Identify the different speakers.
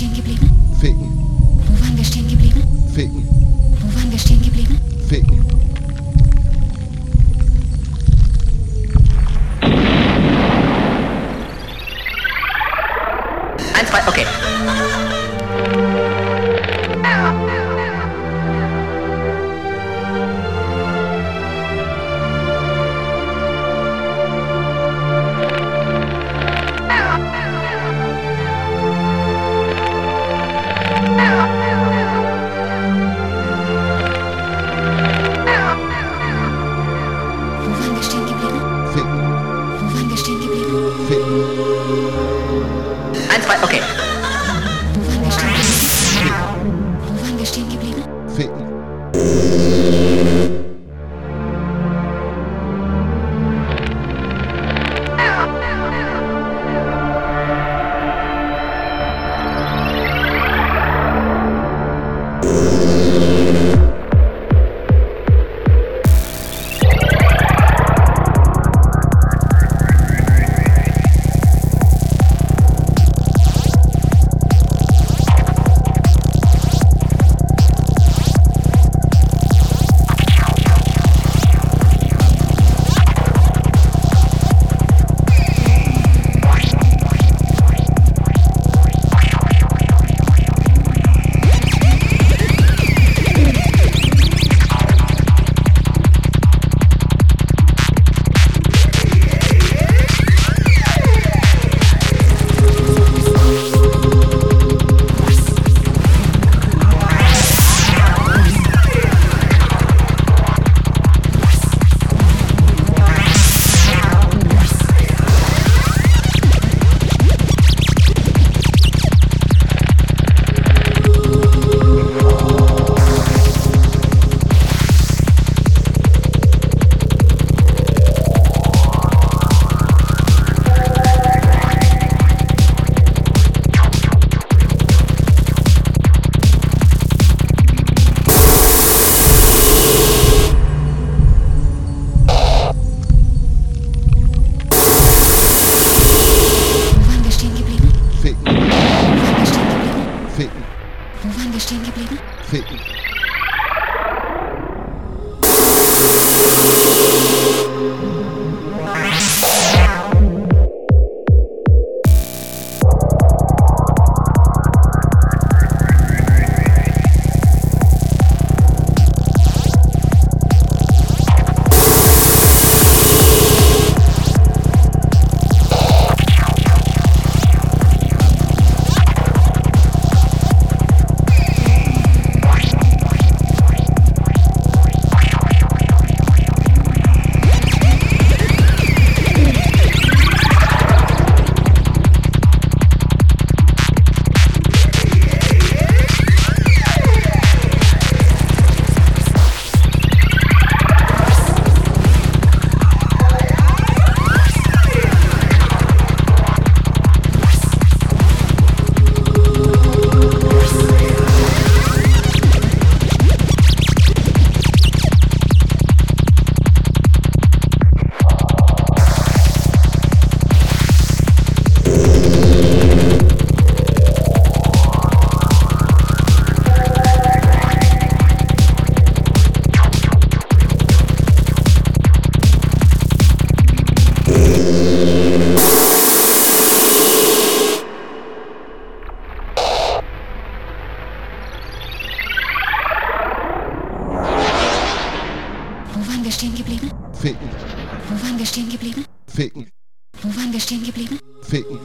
Speaker 1: stehen geblieben?
Speaker 2: Ficken,
Speaker 1: Wo waren wir stehen geblieben?
Speaker 2: ficken,
Speaker 1: Wo waren wir stehen geblieben?
Speaker 2: ficken.
Speaker 3: Eins, zwei, okay. Zwei, okay.
Speaker 1: Wo waren wir stehen geblieben? Wo waren wir stehen geblieben?
Speaker 2: ficken.
Speaker 1: Stehen geblieben? Stehen geblieben?
Speaker 2: ficken,
Speaker 1: Wo waren wir stehen geblieben?
Speaker 2: ficken.